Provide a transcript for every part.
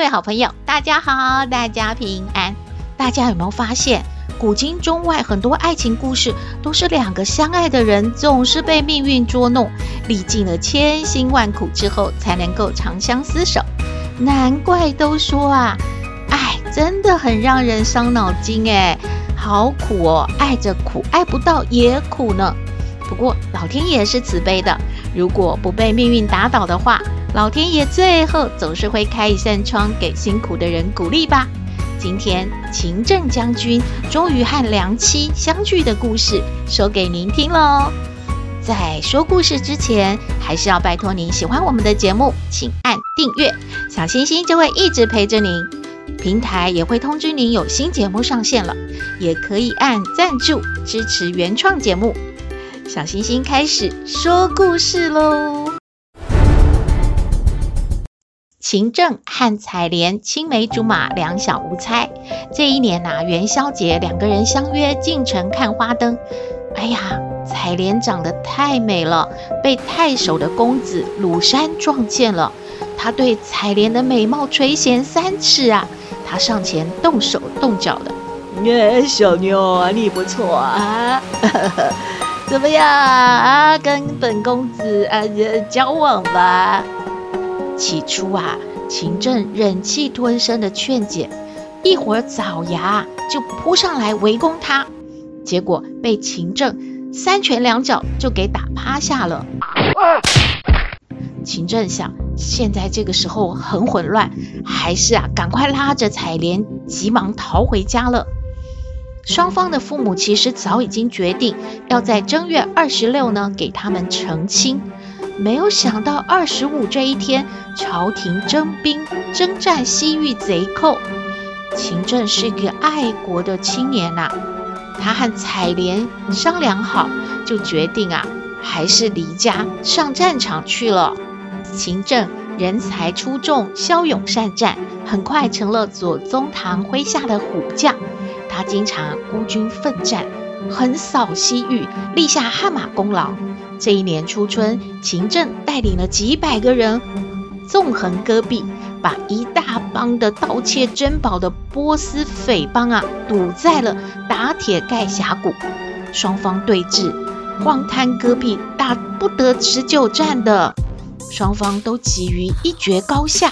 各位好朋友，大家好，大家平安。大家有没有发现，古今中外很多爱情故事都是两个相爱的人总是被命运捉弄，历尽了千辛万苦之后才能够长相厮守。难怪都说啊，爱真的很让人伤脑筋诶，好苦哦，爱着苦，爱不到也苦呢。不过老天爷是慈悲的，如果不被命运打倒的话。老天爷最后总是会开一扇窗给辛苦的人鼓励吧。今天秦正将军终于和良妻相聚的故事说给您听喽。在说故事之前，还是要拜托您喜欢我们的节目，请按订阅，小星星就会一直陪着您。平台也会通知您有新节目上线了，也可以按赞助支持原创节目。小星星开始说故事喽。秦政和采莲青梅竹马，两小无猜。这一年呐、啊，元宵节，两个人相约进城看花灯。哎呀，采莲长得太美了，被太守的公子鲁山撞见了。他对采莲的美貌垂涎三尺啊！他上前动手动脚的。哎，小妞啊，你不错啊，怎么样啊？跟本公子啊交往吧。起初啊，秦正忍气吞声的劝解，一会儿爪牙就扑上来围攻他，结果被秦正三拳两脚就给打趴下了。秦正想，现在这个时候很混乱，还是啊，赶快拉着采莲急忙逃回家了。双方的父母其实早已经决定要在正月二十六呢给他们成亲。没有想到二十五这一天，朝廷征兵征战西域贼寇。秦正是一个爱国的青年呐、他和采莲商量好，就决定啊，还是离家上战场去了。秦正人才出众，骁勇善战，很快成了左宗棠麾下的虎将。他经常孤军奋战，横扫西域，立下汗马功劳。这一年初春，秦政带领了几百个人纵横戈壁，把一大帮的盗窃珍宝的波斯匪帮啊堵在了打铁盖峡谷。双方对峙，荒滩戈壁，打不得持久战的，双方都急于一决高下。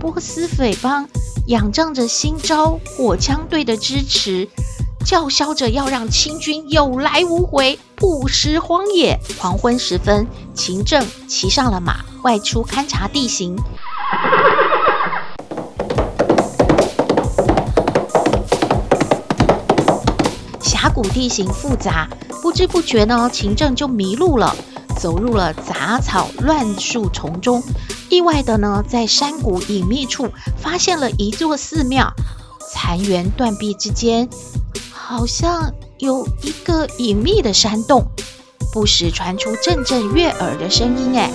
波斯匪帮仰仗着新招火枪队的支持。叫嚣着要让清军有来无回，不失荒野。黄昏时分，秦正骑上了马，外出勘察地形。峡谷地形复杂，不知不觉呢，秦正就迷路了，走入了杂草乱树丛中。意外的呢，在山谷隐秘处发现了一座寺庙，残垣断壁之间。好像有一个隐秘的山洞，不时传出阵阵悦耳的声音。哎，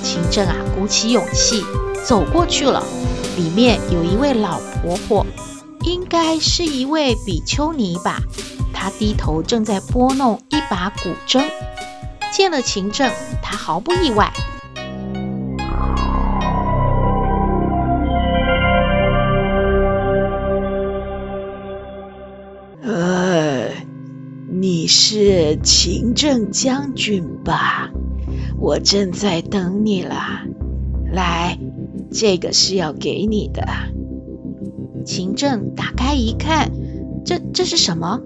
秦正啊，鼓起勇气走过去了。里面有一位老婆婆，应该是一位比丘尼吧。她低头正在拨弄一把古筝。见了秦正，她毫不意外。是秦政将军吧？我正在等你了。来，这个是要给你的。秦正打开一看，这这是什么？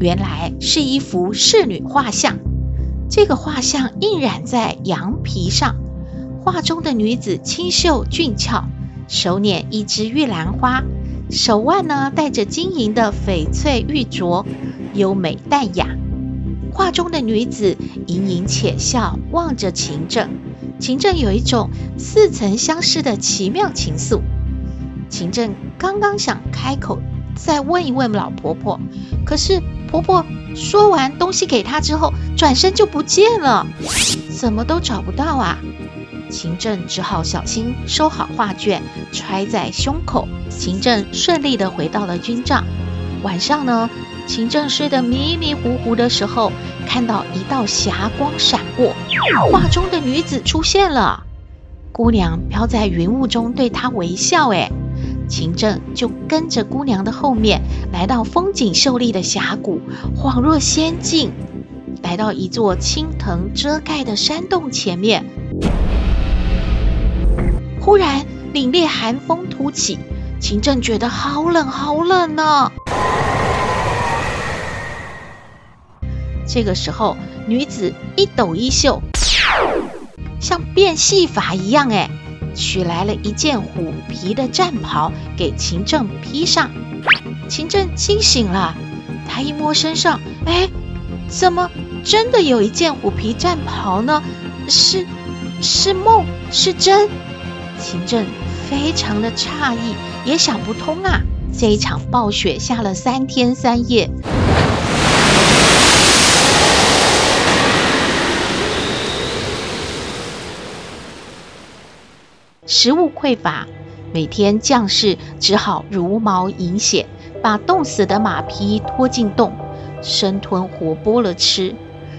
原来是一幅仕女画像。这个画像印染在羊皮上，画中的女子清秀俊俏，手捻一枝玉兰花，手腕呢戴着晶莹的翡翠玉镯。优美淡雅，画中的女子盈盈浅笑，望着秦正，秦正有一种似曾相识的奇妙情愫。秦正刚刚想开口再问一问老婆婆，可是婆婆说完东西给她之后，转身就不见了，怎么都找不到啊！秦正只好小心收好画卷，揣在胸口。秦正顺利地回到了军帐。晚上呢，秦正睡得迷迷糊糊的时候，看到一道霞光闪过，画中的女子出现了。姑娘飘在云雾中，对他微笑。哎，秦正就跟着姑娘的后面，来到风景秀丽的峡谷，恍若仙境。来到一座青藤遮盖的山洞前面，忽然凛冽寒风突起，秦正觉得好冷好冷呢。这个时候，女子一抖衣袖，像变戏法一样，哎，取来了一件虎皮的战袍给秦正披上。秦正惊醒了，他一摸身上，哎，怎么真的有一件虎皮战袍呢？是是梦是真？秦正非常的诧异，也想不通啊。这一场暴雪下了三天三夜。食物匮乏，每天将士只好茹毛饮血，把冻死的马匹拖进洞，生吞活剥了吃。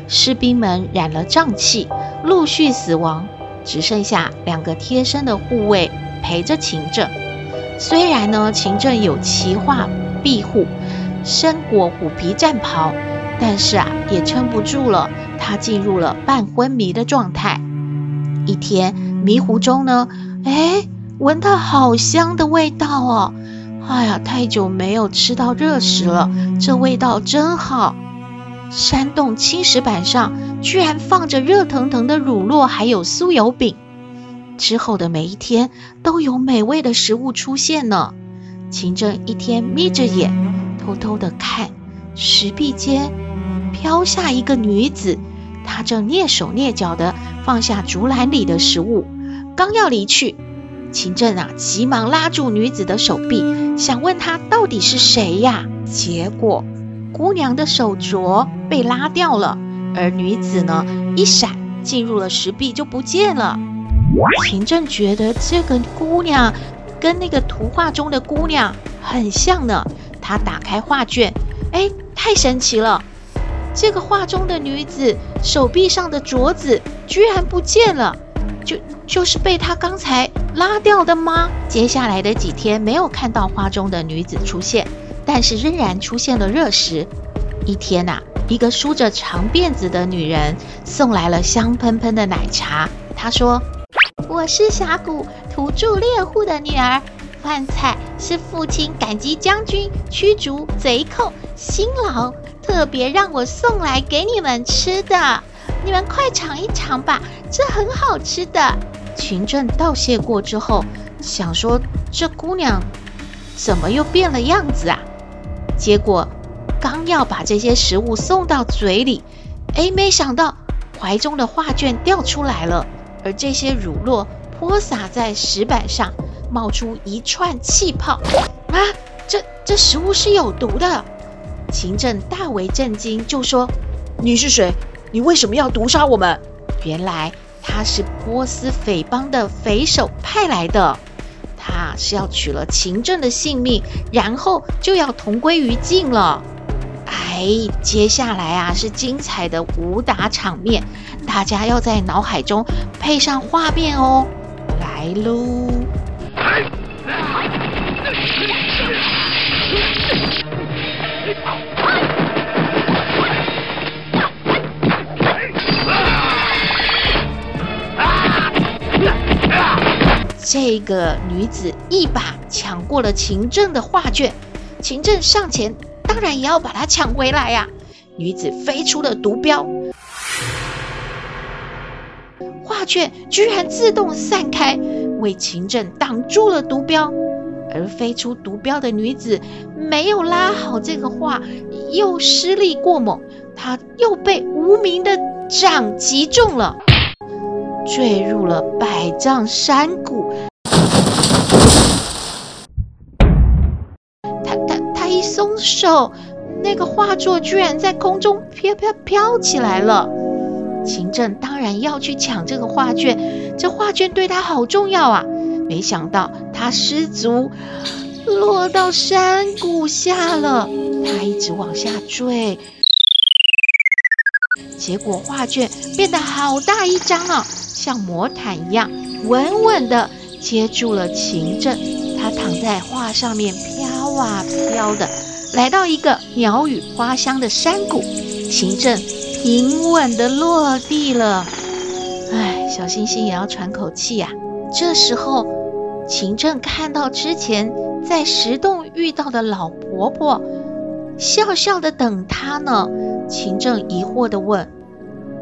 士兵们染了瘴气，陆续死亡，只剩下两个贴身的护卫陪着秦正。虽然呢，秦正有奇画庇护，身裹虎皮战袍，但是啊，也撑不住了。他进入了半昏迷的状态。一天迷糊中呢。哎，闻到好香的味道哦！哎呀，太久没有吃到热食了，这味道真好。山洞青石板上居然放着热腾腾的乳酪，还有酥油饼。之后的每一天都有美味的食物出现呢。秦正一天眯着眼，偷偷的看，石壁间飘下一个女子，她正蹑手蹑脚的放下竹篮里的食物。刚要离去，秦正啊，急忙拉住女子的手臂，想问她到底是谁呀？结果，姑娘的手镯被拉掉了，而女子呢，一闪进入了石壁就不见了。秦正觉得这个姑娘跟那个图画中的姑娘很像呢。他打开画卷，哎，太神奇了！这个画中的女子手臂上的镯子居然不见了。就就是被他刚才拉掉的吗？接下来的几天没有看到画中的女子出现，但是仍然出现了热食。一天呐、一个梳着长辫子的女人送来了香喷喷的奶茶。她说：“我是峡谷土著猎户的女儿，饭菜是父亲感激将军驱逐贼寇辛劳，特别让我送来给你们吃的。”你们快尝一尝吧，这很好吃的。秦正道谢过之后，想说这姑娘怎么又变了样子啊？结果刚要把这些食物送到嘴里，哎，没想到怀中的画卷掉出来了，而这些乳酪泼洒在石板上，冒出一串气泡。啊，这这食物是有毒的！秦正大为震惊，就说：“你是谁？”你为什么要毒杀我们？原来他是波斯匪帮的匪首派来的，他是要取了秦政的性命，然后就要同归于尽了。哎，接下来啊是精彩的武打场面，大家要在脑海中配上画面哦。来喽！这个女子一把抢过了秦正的画卷，秦正上前，当然也要把它抢回来呀、女子飞出了毒镖，画卷居然自动散开，为秦正挡住了毒镖。而飞出毒镖的女子没有拉好这个画，又施力过猛，她又被无名的掌击中了。坠入了百丈山谷。他他他一松手，那个画作居然在空中飘飘飘起来了。秦正当然要去抢这个画卷，这画卷对他好重要啊！没想到他失足落到山谷下了，他一直往下坠。结果画卷变得好大一张啊，像魔毯一样，稳稳地接住了秦正。他躺在画上面飘啊飘的，来到一个鸟语花香的山谷。秦正平稳地落地了。哎，小星星也要喘口气呀。这时候，秦正看到之前在石洞遇到的老婆婆，笑笑地等他呢。秦正疑惑地问：“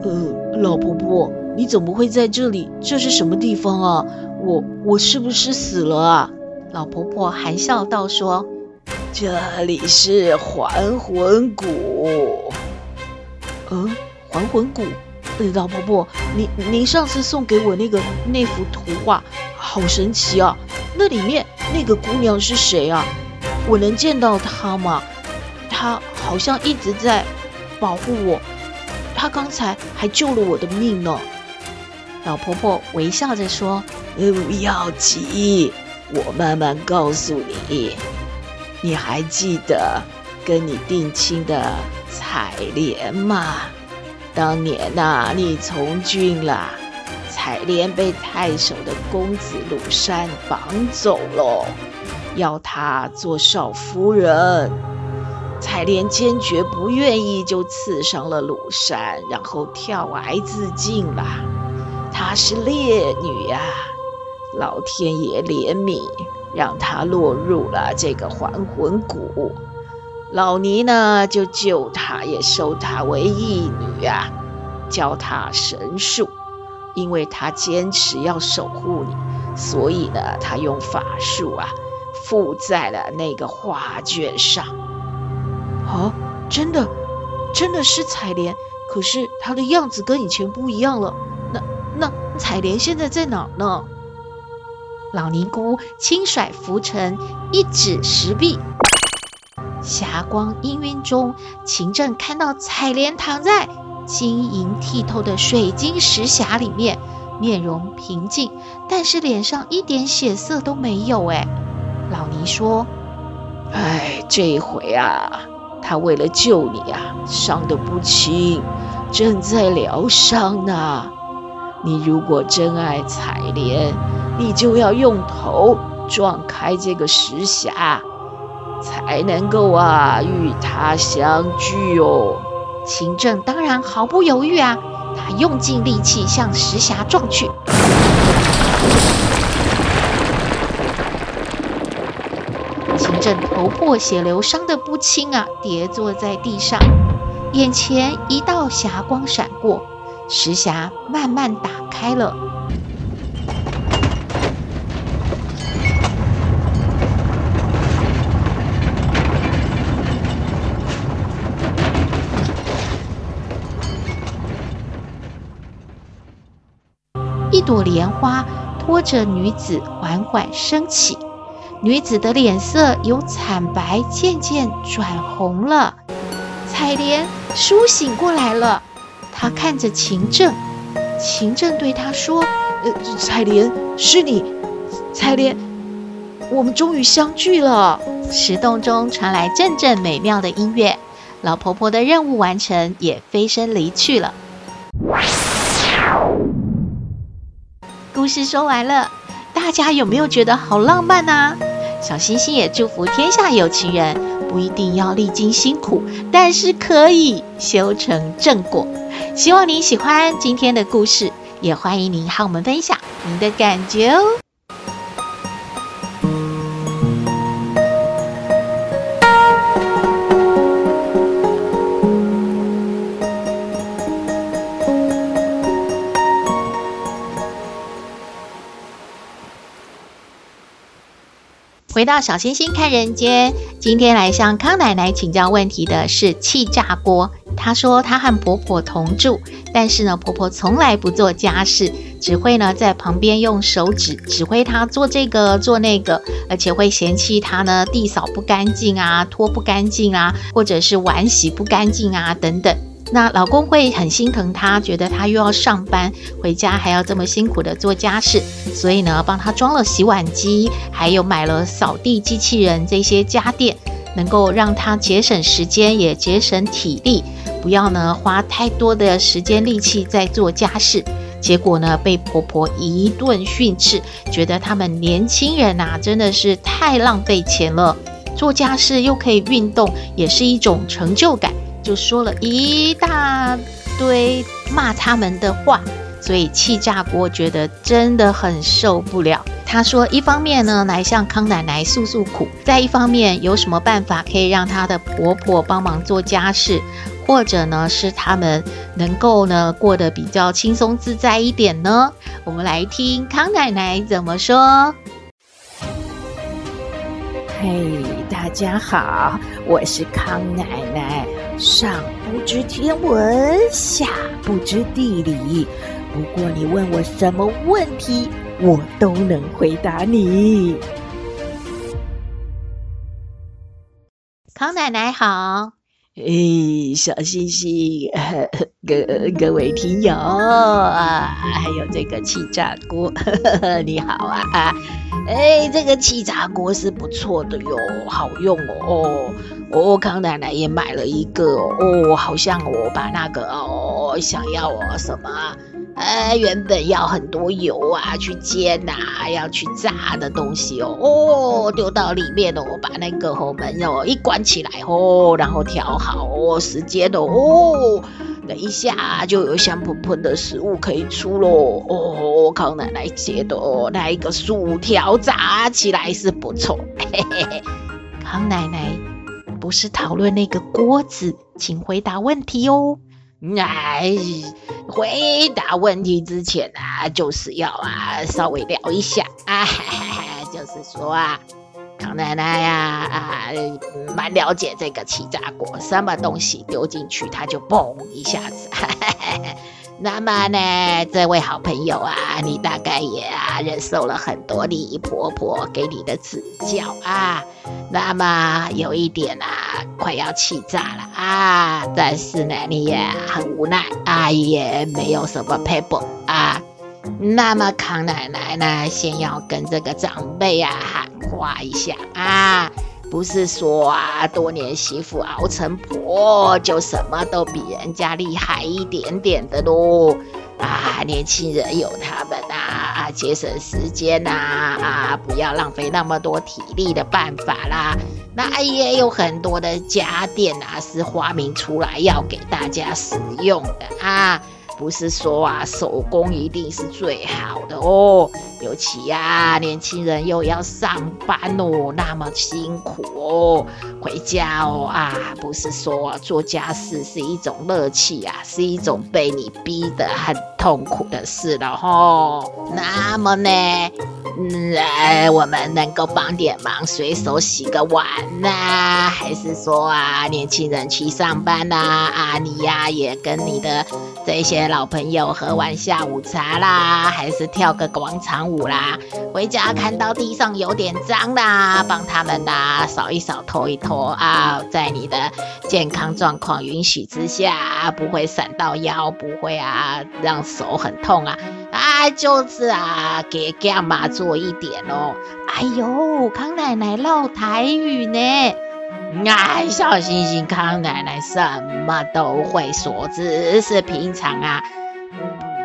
呃，老婆婆，你怎么会在这里？这是什么地方啊？我我是不是死了啊？”老婆婆含笑道说：“这里是还魂谷。”“嗯，还魂谷？呃，老婆婆，您您上次送给我那个那幅图画，好神奇啊！那里面那个姑娘是谁啊？我能见到她吗？她好像一直在。”保护我，她刚才还救了我的命呢。老婆婆微笑着说：“不要急，我慢慢告诉你。你还记得跟你定亲的采莲吗？当年呐、你从军了，采莲被太守的公子鲁山绑走了，要她做少夫人。”采莲坚决不愿意，就刺伤了鲁山，然后跳崖自尽了。她是烈女呀，老天爷怜悯，让她落入了这个还魂谷。老尼呢，就救她，也收她为义女啊，教她神术。因为她坚持要守护你，所以呢，她用法术啊，附在了那个画卷上。哦，真的，真的是采莲，可是她的样子跟以前不一样了。那那采莲现在在哪呢？老尼姑轻甩拂尘，一指石壁，霞光氤氲中，秦正看到采莲躺在晶莹剔透的水晶石匣里面，面容平静，但是脸上一点血色都没有。哎，老尼说：“哎，这一回啊。”他为了救你啊，伤得不轻，正在疗伤呢。你如果真爱采莲，你就要用头撞开这个石匣，才能够啊与他相聚哦。秦正当然毫不犹豫啊，他用尽力气向石匣撞去。秦正头破血流，伤得不轻啊，跌坐在地上。眼前一道霞光闪过，石匣慢慢打开了。一朵莲花拖着女子缓缓升起。女子的脸色由惨白渐渐转红了，采莲苏醒过来了。他看着秦正，秦正对他说：“呃，彩莲，是你，彩莲，我们终于相聚了。”石洞中传来阵阵美妙的音乐，老婆婆的任务完成，也飞身离去了。故事说完了，大家有没有觉得好浪漫呢？小星星也祝福天下有情人，不一定要历经辛苦，但是可以修成正果。希望您喜欢今天的故事，也欢迎您和我们分享您的感觉哦。回到小星星看人间，今天来向康奶奶请教问题的是气炸锅。她说她和婆婆同住，但是呢，婆婆从来不做家事，只会呢在旁边用手指指挥她做这个做那个，而且会嫌弃她呢地扫不干净啊，拖不干净啊，或者是碗洗不干净啊等等。那老公会很心疼她，觉得她又要上班，回家还要这么辛苦的做家事，所以呢，帮她装了洗碗机，还有买了扫地机器人这些家电，能够让她节省时间，也节省体力，不要呢花太多的时间力气在做家事。结果呢，被婆婆一顿训斥，觉得他们年轻人呐，真的是太浪费钱了，做家事又可以运动，也是一种成就感。就说了一大堆骂他们的话，所以气炸锅觉得真的很受不了。他说，一方面呢来向康奶奶诉诉苦，再一方面有什么办法可以让她的婆婆帮忙做家事，或者呢是他们能够呢过得比较轻松自在一点呢？我们来听康奶奶怎么说。嘿，大家好，我是康奶奶。上不知天文，下不知地理。不过你问我什么问题，我都能回答你。康奶奶好，哎，小星星，各各位听友啊，还有这个气炸锅，你好啊。哎，这个气炸锅是不错的哟，好用哦。哦，康奶奶也买了一个哦，好像我把那个哦，想要哦什么，呃，原本要很多油啊，去煎呐、啊，要去炸的东西哦，哦，丢到里面哦，把那个后门哦一关起来哦，然后调好哦时间哦。哦等一下，就有香喷喷的食物可以出喽！哦，康奶奶觉得哦，那一个薯条炸起来是不错。嘿嘿嘿，康奶奶不是讨论那个锅子，请回答问题哦。哎，回答问题之前啊，就是要啊稍微聊一下啊，就是说啊。康奶奶呀，啊，蛮了解这个气炸锅，什么东西丢进去，它就嘣一下子。那么呢，这位好朋友啊，你大概也啊忍受了很多你婆婆给你的指教啊。那么有一点啊，快要气炸了啊，但是呢，你也很无奈啊，也没有什么撇步啊。那么康奶奶呢，先要跟这个长辈啊喊话一下啊，不是说啊多年媳妇熬成婆就什么都比人家厉害一点点的喽啊，年轻人有他们啊啊节省时间呐啊，啊，不要浪费那么多体力的办法啦，那也有很多的家电啊是发明出来要给大家使用的啊。不是说啊，手工一定是最好的哦。尤其呀，年轻人又要上班哦，那么辛苦哦，回家哦啊，不是说，做家事是一种乐趣啊，是一种被你逼得很痛苦的事了吼。那么呢，嗯，哎，我们能够帮点忙，随手洗个碗呐，还是说啊，年轻人去上班呐，啊，你呀也跟你的这些老朋友喝完下午茶啦，还是跳个广场舞啦，回家看到地上有点脏啦，帮他们啦扫一扫、拖一拖啊，在你的健康状况允许之下，不会闪到腰，不会啊让手很痛啊，啊就是啊给干嘛做一点哦。哎呦，康奶奶唠台语呢。哎，小星星，康奶奶什么都会说，只是平常啊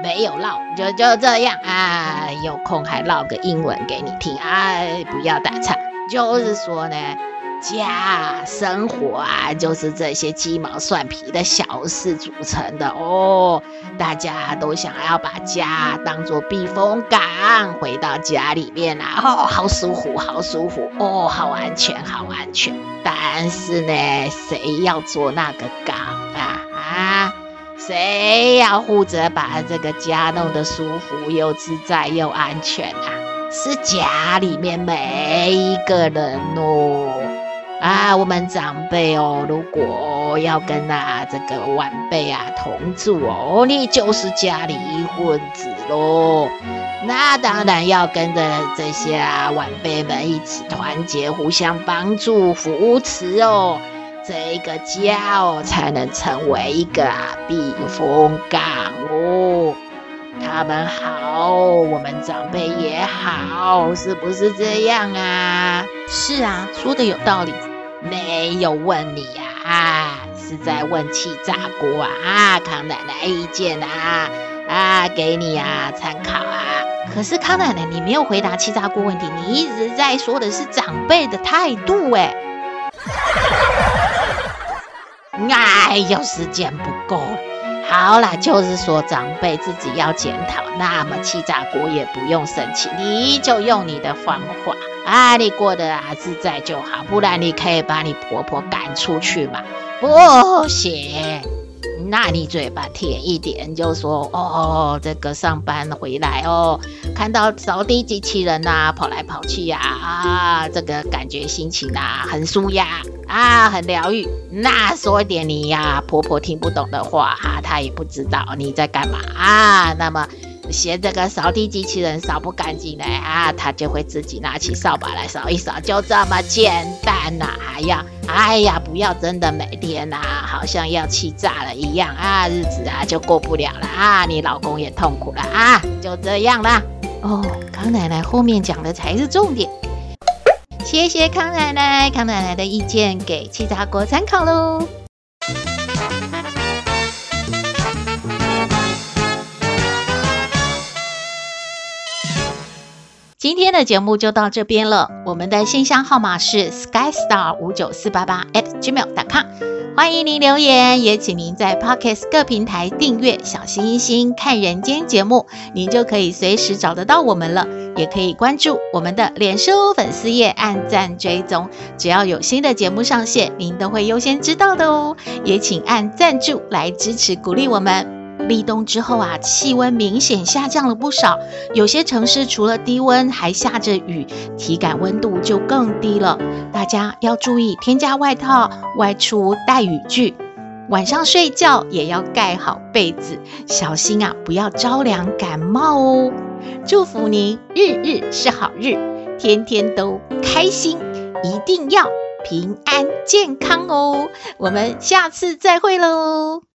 没有唠，就就这样啊。有空还唠个英文给你听，啊，不要打岔。就是说呢。家生活啊，就是这些鸡毛蒜皮的小事组成的哦。大家都想要把家当作避风港，回到家里面啊，哦，好舒服，好舒服，哦，好安全，好安全。但是呢，谁要做那个港啊？啊，谁要负责把这个家弄得舒服又自在又安全啊？是家里面每一个人哦。啊，我们长辈哦，如果要跟啊这个晚辈啊同住哦，你就是家里一份子喽。那当然要跟着这些啊晚辈们一起团结，互相帮助扶持哦，这个家哦才能成为一个避风港哦。他们好，我们长辈也好，是不是这样啊？是啊，说的有道理。没有问你呀，啊，是在问气炸锅啊，啊，康奶奶意见啊，啊，给你啊参考啊。可是康奶奶，你没有回答气炸锅问题，你一直在说的是长辈的态度，哎，哎呦，时间不够。好啦，就是说长辈自己要检讨，那么气炸锅也不用生气，你就用你的方法啊，你过得啊自在就好，不然你可以把你婆婆赶出去嘛，不行。那你嘴巴甜一点，就说哦，这个上班回来哦，看到扫地机器人呐、啊，跑来跑去呀，啊，这个感觉心情啊很舒压啊，很疗愈。那说一点你呀、婆婆听不懂的话、啊，她也不知道你在干嘛啊。那么。嫌这个扫地机器人扫不干净呢啊，他就会自己拿起扫把来扫一扫，就这么简单呐、啊！还要哎呀，不要真的每天呐、啊，好像要气炸了一样啊，日子啊就过不了了啊，你老公也痛苦了啊，就这样啦。哦，康奶奶后面讲的才是重点，谢谢康奶奶，康奶奶的意见给气炸锅参考喽。今天的节目就到这边了。我们的信箱号码是 skystar 五九四八八 at gmail.com，欢迎您留言，也请您在 Pocket 各平台订阅“小星星看人间”节目，您就可以随时找得到我们了。也可以关注我们的脸书粉丝页，按赞追踪，只要有新的节目上线，您都会优先知道的哦。也请按赞助来支持鼓励我们。立冬之后啊，气温明显下降了不少，有些城市除了低温还下着雨，体感温度就更低了。大家要注意添加外套，外出带雨具，晚上睡觉也要盖好被子，小心啊，不要着凉感冒哦。祝福您日日是好日，天天都开心，一定要平安健康哦。我们下次再会喽。